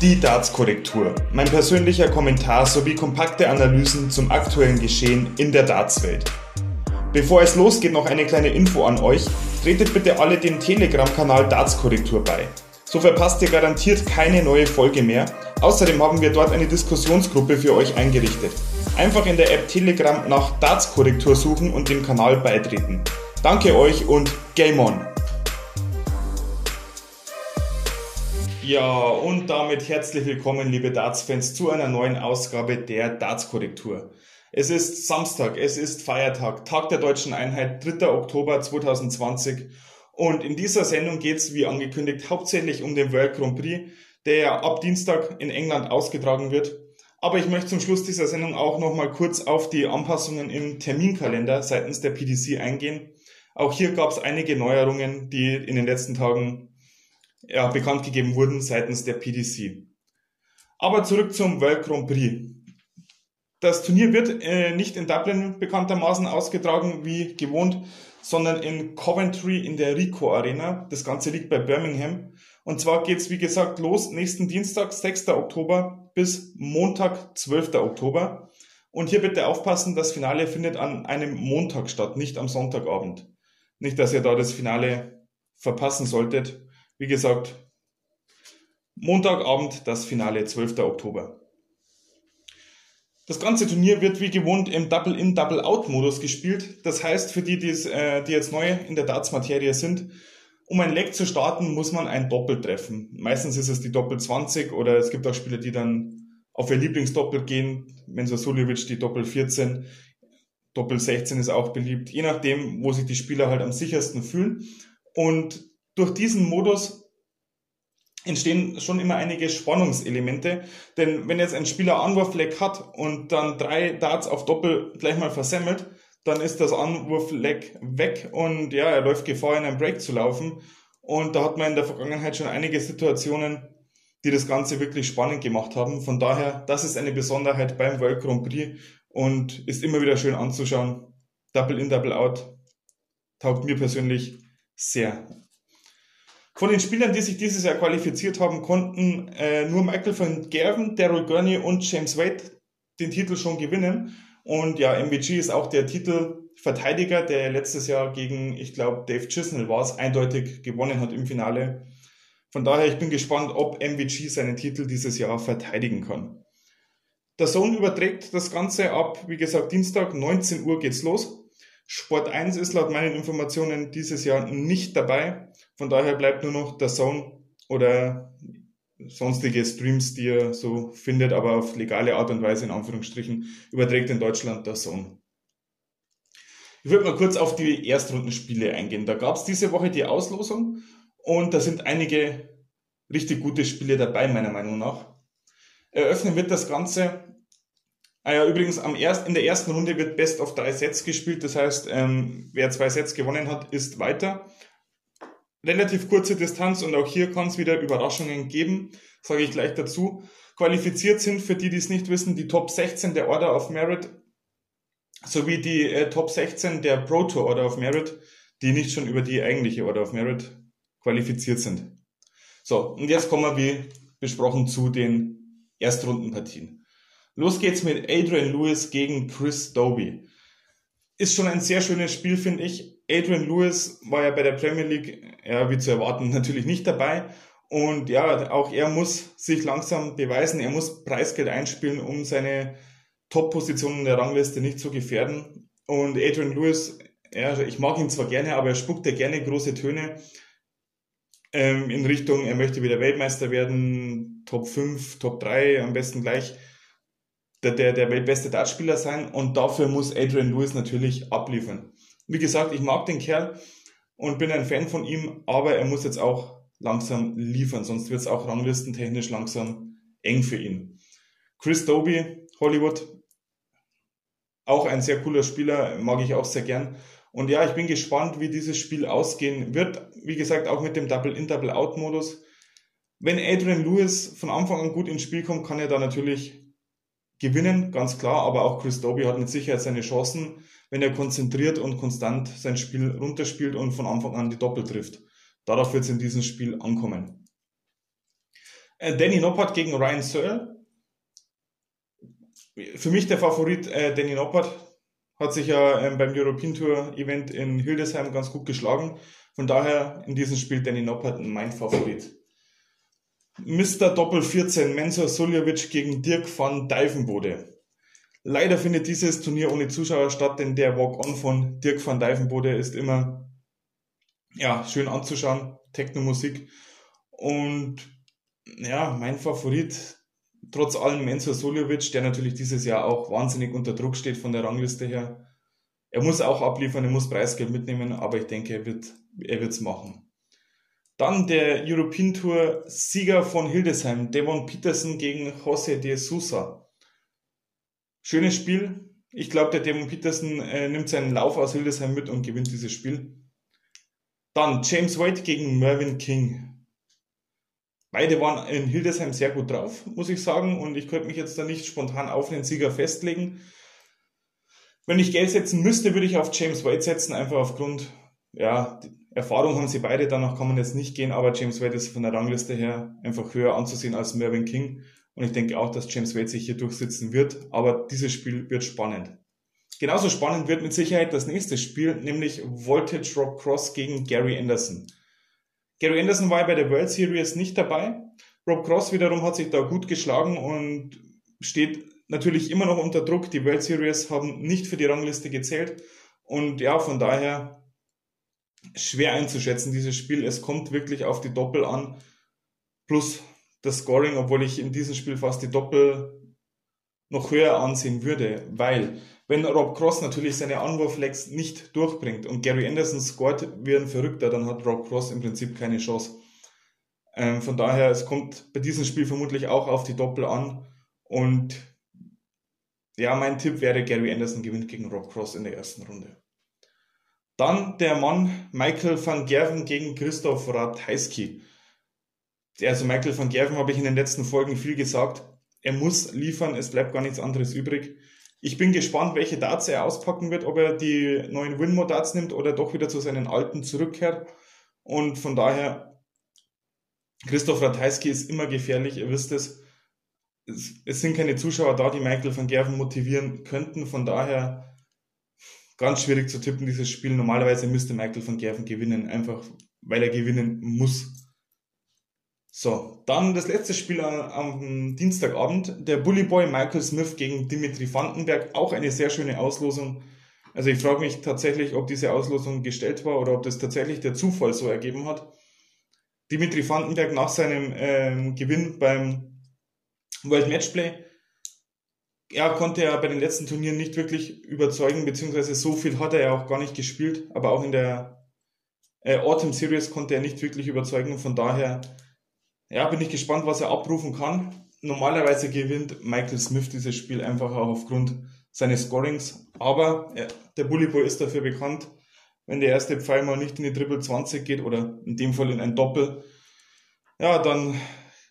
Die Darts-Korrektur. Mein persönlicher Kommentar sowie kompakte Analysen zum aktuellen Geschehen in der Darts-Welt. Bevor es losgeht, noch eine kleine Info an euch. Tretet bitte alle dem Telegram-Kanal Darts-Korrektur bei. So verpasst ihr garantiert keine neue Folge mehr. Außerdem haben wir dort eine Diskussionsgruppe für euch eingerichtet. Einfach in der App Telegram nach Darts-Korrektur suchen und dem Kanal beitreten. Danke euch und Game On! Ja, und damit herzlich willkommen, liebe Darts-Fans, zu einer neuen Ausgabe der Darts-Korrektur. Es ist Samstag, es ist Feiertag, Tag der deutschen Einheit, 3. Oktober 2020. Und in dieser Sendung geht es, wie angekündigt, hauptsächlich um den World Grand Prix, der ab Dienstag in England ausgetragen wird. Aber ich möchte zum Schluss dieser Sendung auch nochmal kurz auf die Anpassungen im Terminkalender seitens der PDC eingehen. Auch hier gab es einige Neuerungen, die in den letzten Tagen ja, bekannt gegeben wurden seitens der PDC. Aber zurück zum World Grand Prix. Das Turnier wird äh, nicht in Dublin bekanntermaßen ausgetragen wie gewohnt, sondern in Coventry in der Rico Arena. Das Ganze liegt bei Birmingham. Und zwar geht's wie gesagt, los nächsten Dienstag, 6. Oktober bis Montag, 12. Oktober. Und hier bitte aufpassen, das Finale findet an einem Montag statt, nicht am Sonntagabend. Nicht, dass ihr da das Finale verpassen solltet. Wie gesagt, Montagabend das Finale, 12. Oktober. Das ganze Turnier wird wie gewohnt im Double-In, Double-Out-Modus gespielt. Das heißt, für die, äh, die jetzt neu in der Darts-Materie sind, um ein Leg zu starten, muss man ein Doppel treffen. Meistens ist es die Doppel 20 oder es gibt auch Spieler, die dann auf ihr Lieblingsdoppel gehen. Menzo Suljovic die Doppel 14. Doppel 16 ist auch beliebt. Je nachdem, wo sich die Spieler halt am sichersten fühlen. Und durch diesen Modus entstehen schon immer einige Spannungselemente. Denn wenn jetzt ein Spieler Anwurfleck hat und dann drei Darts auf Doppel gleich mal versemmelt, dann ist das Anwurfleck weg und ja, er läuft Gefahr, in einen Break zu laufen. Und da hat man in der Vergangenheit schon einige Situationen, die das Ganze wirklich spannend gemacht haben. Von daher, das ist eine Besonderheit beim World Grand Prix und ist immer wieder schön anzuschauen. Double in, Double out taugt mir persönlich sehr. Von den Spielern, die sich dieses Jahr qualifiziert haben, konnten äh, nur Michael van Gerven, Daryl Gurney und James Wade den Titel schon gewinnen. Und ja, MVG ist auch der Titelverteidiger, der letztes Jahr gegen, ich glaube, Dave Chisnell war es, eindeutig gewonnen hat im Finale. Von daher, ich bin gespannt, ob MVG seinen Titel dieses Jahr verteidigen kann. Der Sohn überträgt das Ganze ab, wie gesagt, Dienstag, 19 Uhr geht's los. Sport 1 ist laut meinen Informationen dieses Jahr nicht dabei. Von daher bleibt nur noch der Zone oder sonstige Streams, die er so findet, aber auf legale Art und Weise in Anführungsstrichen überträgt in Deutschland der Zone. Ich würde mal kurz auf die Erstrundenspiele eingehen. Da gab es diese Woche die Auslosung und da sind einige richtig gute Spiele dabei, meiner Meinung nach. Eröffnen wird das Ganze. Ah ja, übrigens, am erst, in der ersten Runde wird Best of drei Sets gespielt. Das heißt, ähm, wer zwei Sets gewonnen hat, ist weiter relativ kurze Distanz und auch hier kann es wieder Überraschungen geben, sage ich gleich dazu. Qualifiziert sind, für die, die es nicht wissen, die Top 16 der Order of Merit sowie die äh, Top 16 der Pro Tour Order of Merit, die nicht schon über die eigentliche Order of Merit qualifiziert sind. So, und jetzt kommen wir wie besprochen zu den Erstrundenpartien. Los geht's mit Adrian Lewis gegen Chris Doby. Ist schon ein sehr schönes Spiel, finde ich. Adrian Lewis war ja bei der Premier League, ja, wie zu erwarten, natürlich nicht dabei. Und ja, auch er muss sich langsam beweisen. Er muss Preisgeld einspielen, um seine Top-Position in der Rangliste nicht zu gefährden. Und Adrian Lewis, ja, ich mag ihn zwar gerne, aber er spuckt ja gerne große Töne ähm, in Richtung, er möchte wieder Weltmeister werden, Top 5, Top 3, am besten gleich der, der, der weltbeste Dartspieler sein. Und dafür muss Adrian Lewis natürlich abliefern. Wie gesagt, ich mag den Kerl und bin ein Fan von ihm, aber er muss jetzt auch langsam liefern, sonst wird es auch ranglistentechnisch langsam eng für ihn. Chris Doby, Hollywood, auch ein sehr cooler Spieler, mag ich auch sehr gern. Und ja, ich bin gespannt, wie dieses Spiel ausgehen wird. Wie gesagt, auch mit dem Double-In, Double-Out-Modus. Wenn Adrian Lewis von Anfang an gut ins Spiel kommt, kann er da natürlich gewinnen, ganz klar, aber auch Chris Doby hat mit Sicherheit seine Chancen, wenn er konzentriert und konstant sein Spiel runterspielt und von Anfang an die Doppel trifft. Darauf wird es in diesem Spiel ankommen. Äh, Danny Noppert gegen Ryan Searle. Für mich der Favorit äh, Danny Noppert hat sich ja ähm, beim European Tour Event in Hildesheim ganz gut geschlagen. Von daher in diesem Spiel Danny Noppert mein Favorit. Mr. Doppel 14 Mensur Suljovic gegen Dirk van Dijvenbode. Leider findet dieses Turnier ohne Zuschauer statt, denn der Walk-On von Dirk van Dijvenbode ist immer ja, schön anzuschauen. Techno-Musik. Und ja, mein Favorit, trotz allem Mensur Suljovic, der natürlich dieses Jahr auch wahnsinnig unter Druck steht von der Rangliste her. Er muss auch abliefern, er muss Preisgeld mitnehmen, aber ich denke, er wird er machen. Dann der European Tour Sieger von Hildesheim, Devon Peterson gegen José de Sousa. Schönes Spiel. Ich glaube, der Devon Peterson äh, nimmt seinen Lauf aus Hildesheim mit und gewinnt dieses Spiel. Dann James White gegen Mervyn King. Beide waren in Hildesheim sehr gut drauf, muss ich sagen, und ich könnte mich jetzt da nicht spontan auf den Sieger festlegen. Wenn ich Geld setzen müsste, würde ich auf James White setzen, einfach aufgrund ja, Erfahrung haben sie beide, danach kann man jetzt nicht gehen, aber James Wade ist von der Rangliste her einfach höher anzusehen als Mervyn King. Und ich denke auch, dass James Wade sich hier durchsetzen wird, aber dieses Spiel wird spannend. Genauso spannend wird mit Sicherheit das nächste Spiel, nämlich Voltage Rob Cross gegen Gary Anderson. Gary Anderson war bei der World Series nicht dabei. Rob Cross wiederum hat sich da gut geschlagen und steht natürlich immer noch unter Druck. Die World Series haben nicht für die Rangliste gezählt. Und ja, von daher schwer einzuschätzen, dieses Spiel. Es kommt wirklich auf die Doppel an, plus das Scoring, obwohl ich in diesem Spiel fast die Doppel noch höher ansehen würde, weil wenn Rob Cross natürlich seine Anwurflegs nicht durchbringt und Gary Anderson scoret wie ein Verrückter, dann hat Rob Cross im Prinzip keine Chance. Ähm, von daher, es kommt bei diesem Spiel vermutlich auch auf die Doppel an und ja, mein Tipp wäre, Gary Anderson gewinnt gegen Rob Cross in der ersten Runde. Dann der Mann Michael van Gerven gegen Christoph Ratajski. Also Michael van Gerven habe ich in den letzten Folgen viel gesagt. Er muss liefern, es bleibt gar nichts anderes übrig. Ich bin gespannt, welche Darts er auspacken wird, ob er die neuen Winmo-Darts nimmt oder doch wieder zu seinen alten zurückkehrt. Und von daher, Christoph Ratajski ist immer gefährlich, ihr wisst es. Es sind keine Zuschauer da, die Michael van Gerven motivieren könnten. Von daher ganz schwierig zu tippen, dieses Spiel. Normalerweise müsste Michael van Gerven gewinnen, einfach weil er gewinnen muss. So, dann das letzte Spiel am, Dienstagabend. Der Bully Boy Michael Smith gegen Dimitri Vandenberg. Auch eine sehr schöne Auslosung. Also ich frage mich tatsächlich, ob diese Auslosung gestellt war oder ob das tatsächlich der Zufall so ergeben hat. Dimitri Vandenberg nach seinem ähm, Gewinn beim World Matchplay ja, konnte er bei den letzten Turnieren nicht wirklich überzeugen, beziehungsweise so viel hat er ja auch gar nicht gespielt, aber auch in der äh, Autumn Series konnte er nicht wirklich überzeugen. Von daher, ja, bin ich gespannt, was er abrufen kann. Normalerweise gewinnt Michael Smith dieses Spiel einfach auch aufgrund seines Scorings, aber äh, der Bully Boy ist dafür bekannt, wenn der erste Pfeil mal nicht in die Triple 20 geht oder in dem Fall in ein Doppel, ja, dann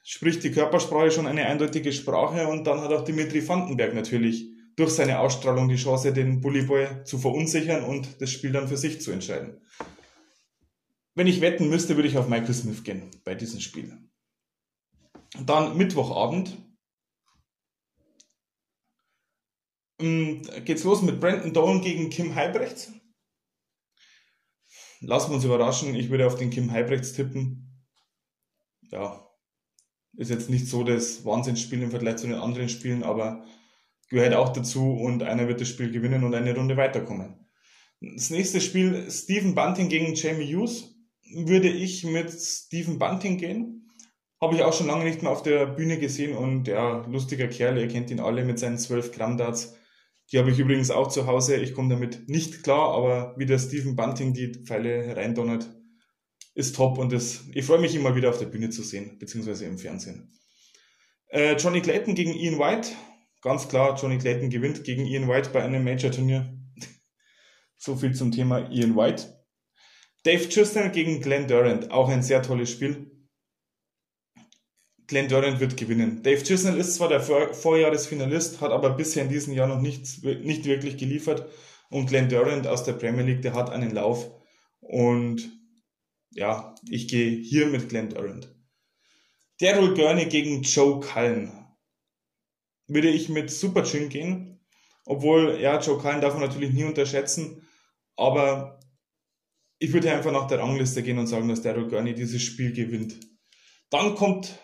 spricht die Körpersprache schon eine eindeutige Sprache und dann hat auch Dimitri Vandenberg natürlich durch seine Ausstrahlung die Chance, den Bullyboy zu verunsichern und das Spiel dann für sich zu entscheiden. Wenn ich wetten müsste, würde ich auf Michael Smith gehen bei diesem Spiel. Dann Mittwochabend. Ähm, geht's los mit Brandon Dolan gegen Kim Heibrechts. Lassen wir uns überraschen. Ich würde auf den Kim Heibrechts tippen. Ja, ist jetzt nicht so das Wahnsinnsspiel im Vergleich zu den anderen Spielen, aber gehört auch dazu und einer wird das Spiel gewinnen und eine Runde weiterkommen. Das nächste Spiel, Stephen Bunting gegen Jamie Hughes, würde ich mit Stephen Bunting gehen. Habe ich auch schon lange nicht mehr auf der Bühne gesehen und ja, lustiger Kerl, ihr kennt ihn alle mit seinen 12 Gramm Darts. Die habe ich übrigens auch zu Hause. Ich komme damit nicht klar, aber wie der Stephen Bunting die Pfeile hereindonnert, ist top und das, ich freue mich immer wieder auf der Bühne zu sehen, beziehungsweise im Fernsehen. Äh, Johnny Clayton gegen Ian White. Ganz klar, Johnny Clayton gewinnt gegen Ian White bei einem Major-Turnier. so viel zum Thema Ian White. Dave Chusner gegen Glenn Durant. Auch ein sehr tolles Spiel. Glenn Durant wird gewinnen. Dave Chisnell ist zwar der Vor Vorjahresfinalist, hat aber bisher in diesem Jahr noch nichts, nicht wirklich geliefert. Und Glenn Durant aus der Premier League, der hat einen Lauf. Und ja, ich gehe hier mit Glenn Durant. Daryl Gurney gegen Joe Cullen. Würde ich mit Super Chin gehen. Obwohl, ja, Joe Cullen darf man natürlich nie unterschätzen. Aber ich würde einfach nach der Rangliste gehen und sagen, dass Daryl Gurney dieses Spiel gewinnt. Dann kommt,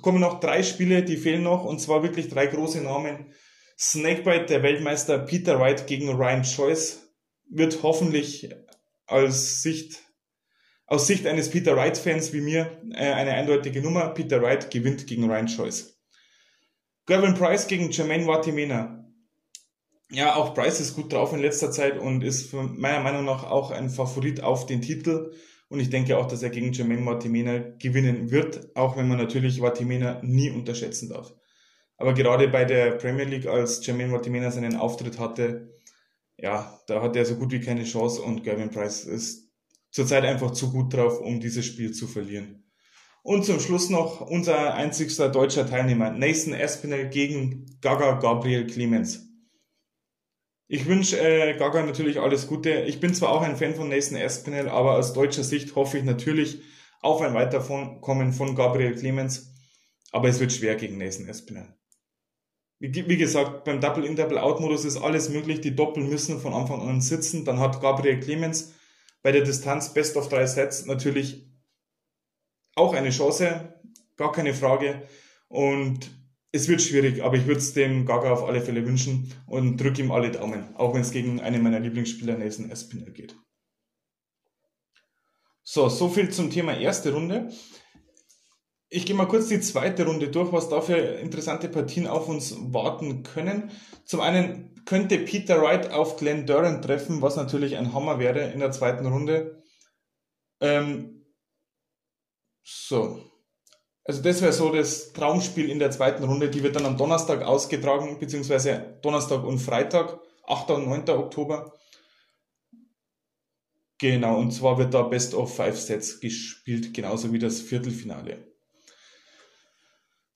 kommen noch drei Spiele, die fehlen noch, und zwar wirklich drei große Namen. Snakebite, der Weltmeister Peter Wright gegen Ryan Choice, wird hoffentlich als Sicht, aus Sicht eines Peter Wright-Fans wie mir äh, eine eindeutige Nummer. Peter Wright gewinnt gegen Ryan Choice. Gavin Price gegen Jermaine Watimena. Ja, auch Price ist gut drauf in letzter Zeit und ist meiner Meinung nach auch ein Favorit auf den Titel. Und ich denke auch, dass er gegen Jermaine Watimena gewinnen wird, auch wenn man natürlich Watimena nie unterschätzen darf. Aber gerade bei der Premier League, als Jermaine Watimena seinen Auftritt hatte, ja, da hat er so gut wie keine Chance und Gavin Price ist zurzeit einfach zu gut drauf, um dieses Spiel zu verlieren. Und zum Schluss noch unser einzigster deutscher Teilnehmer, Nathan Espinel gegen Gaga Gabriel Clemens. Ich wünsche äh, Gaga natürlich alles Gute. Ich bin zwar auch ein Fan von Nathan Espinel, aber aus deutscher Sicht hoffe ich natürlich auf ein Weiterkommen von Gabriel Clemens. Aber es wird schwer gegen Nathan Espinel. Wie, gesagt, beim Double-In, Double-Out-Modus ist alles möglich. Die Doppel müssen von Anfang an sitzen. Dann hat Gabriel Clemens bei der Distanz Best of drei Sets natürlich auch eine Chance. Gar keine Frage. Und es wird schwierig, aber ich würde es dem Gaga auf alle Fälle wünschen und drücke ihm alle Daumen, auch wenn es gegen einen meiner Lieblingsspieler Nathan Espinel geht. So, so viel zum Thema erste Runde. Ich gehe mal kurz die zweite Runde durch, was da für interessante Partien auf uns warten können. Zum einen könnte Peter Wright auf Glenn Duran treffen, was natürlich ein Hammer wäre in der zweiten Runde. Ähm, so, also das wäre so das Traumspiel in der zweiten Runde. Die wird dann am Donnerstag ausgetragen, beziehungsweise Donnerstag und Freitag, 8. und 9. Oktober. Genau, und zwar wird da Best of Five Sets gespielt, genauso wie das Viertelfinale.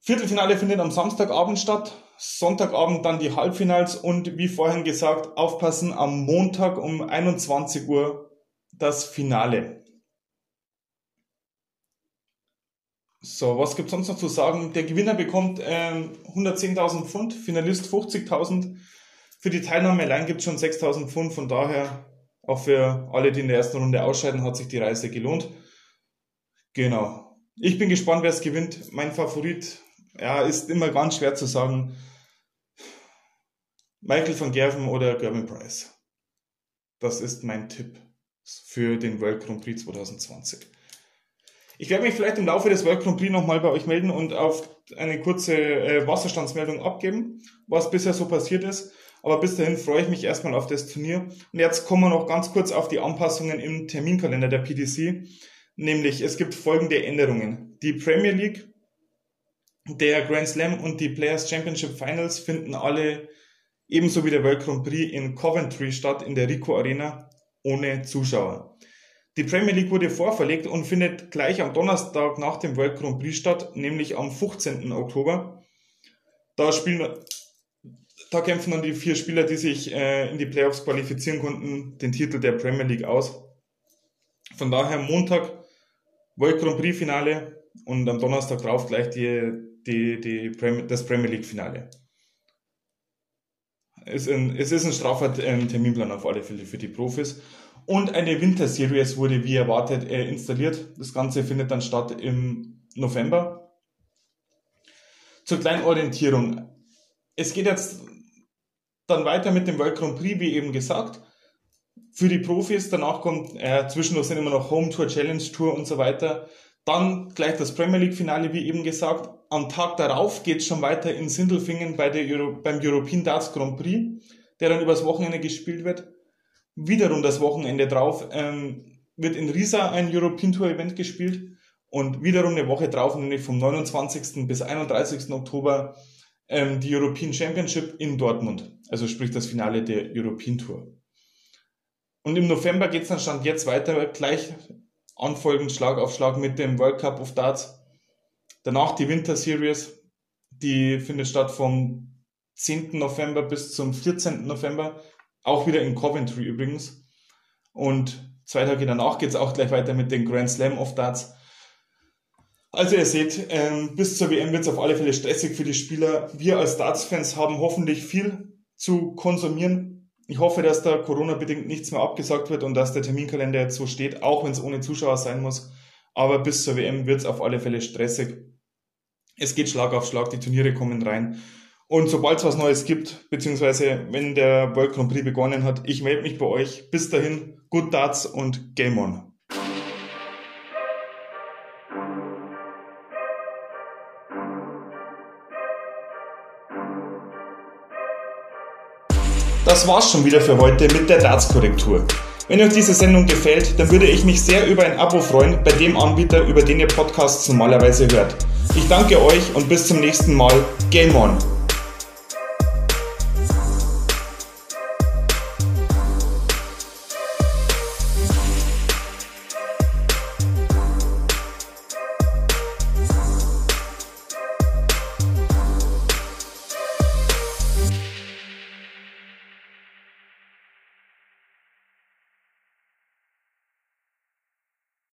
Viertelfinale findet am Samstagabend statt, Sonntagabend dann die Halbfinals und wie vorhin gesagt, aufpassen, am Montag um 21 Uhr das Finale. So, was gibt sonst noch zu sagen? Der Gewinner bekommt ähm, 110.000 Pfund, Finalist 50.000. Für die Teilnahme allein gibt es schon 6.000 Pfund, von daher auch für alle, die in der ersten Runde ausscheiden, hat sich die Reise gelohnt. Genau. Ich bin gespannt, wer es gewinnt. Mein Favorit, ja, ist immer ganz schwer zu sagen. Michael van Gerven oder Gervin Price. Das ist mein Tipp für den World Grand Prix 2020. Ich werde mich vielleicht im Laufe des World Grand Prix nochmal bei euch melden und auf eine kurze äh, Wasserstandsmeldung abgeben, was bisher so passiert ist. Aber bis dahin freue ich mich erstmal auf das Turnier. Und jetzt kommen wir noch ganz kurz auf die Anpassungen im Terminkalender der PDC. Nämlich, es gibt folgende Änderungen. Die Premier League, der Grand Slam und die Players Championship Finals finden alle ebenso wie der World Grand Prix in Coventry statt, in der Rico Arena, ohne Zuschauer. Die Premier League wurde vorverlegt und findet gleich am Donnerstag nach dem World Grand Prix statt, nämlich am 15. Oktober. Da spielen, da kämpfen dann die vier Spieler, die sich äh, in die Playoffs qualifizieren konnten, den Titel der Premier League aus. Von daher Montag World Grand Prix Finale und am Donnerstag drauf gleich die, die, die Premier, das Premier League Finale. Es ist ein, es ist ein straffer Terminplan auf alle Fälle für die Profis. Und eine Winter Series wurde wie erwartet äh, installiert. Das Ganze findet dann statt im November. Zur kleinen Orientierung. Es geht jetzt dann weiter mit dem World Grand Prix, wie eben gesagt. Für die Profis, danach kommt, äh, zwischendurch sind immer noch Home Tour, Challenge Tour und so weiter. Dann gleich das Premier League Finale, wie eben gesagt. Am Tag darauf geht es schon weiter in Sindelfingen bei der Euro beim European Darts Grand Prix, der dann übers Wochenende gespielt wird wiederum das Wochenende drauf ähm, wird in Riesa ein European Tour Event gespielt und wiederum eine Woche drauf, nämlich vom 29. bis 31. Oktober ähm, die European Championship in Dortmund, also sprich das Finale der European Tour. Und im November geht es dann Stand jetzt weiter, gleich anfolgend Schlag auf Schlag mit dem World Cup of Darts. Danach die Winter Series, die findet statt vom 10. November bis zum 14. November, auch wieder in Coventry übrigens. Und zwei Tage danach geht es auch gleich weiter mit den Grand Slam of Darts. Also ihr seht, ähm, bis zur WM wird es auf alle Fälle stressig für die Spieler. Wir als Darts-Fans haben hoffentlich viel zu konsumieren. Ich hoffe, dass da Corona-bedingt nichts mehr abgesagt wird und dass der Terminkalender jetzt so steht, auch wenn es ohne Zuschauer sein muss. Aber bis zur WM wird es auf alle Fälle stressig. Es geht Schlag auf Schlag, die Turniere kommen rein. Und sobald es was Neues gibt, beziehungsweise wenn der World Grand Prix begonnen hat, ich melde mich bei euch. Bis dahin, good Darts und Game On. Das war's schon wieder für heute mit der Darts-Korrektur. Wenn euch diese Sendung gefällt, dann würde ich mich sehr über ein Abo freuen bei dem Anbieter, über den ihr Podcasts normalerweise hört. Ich danke euch und bis zum nächsten Mal. Game On!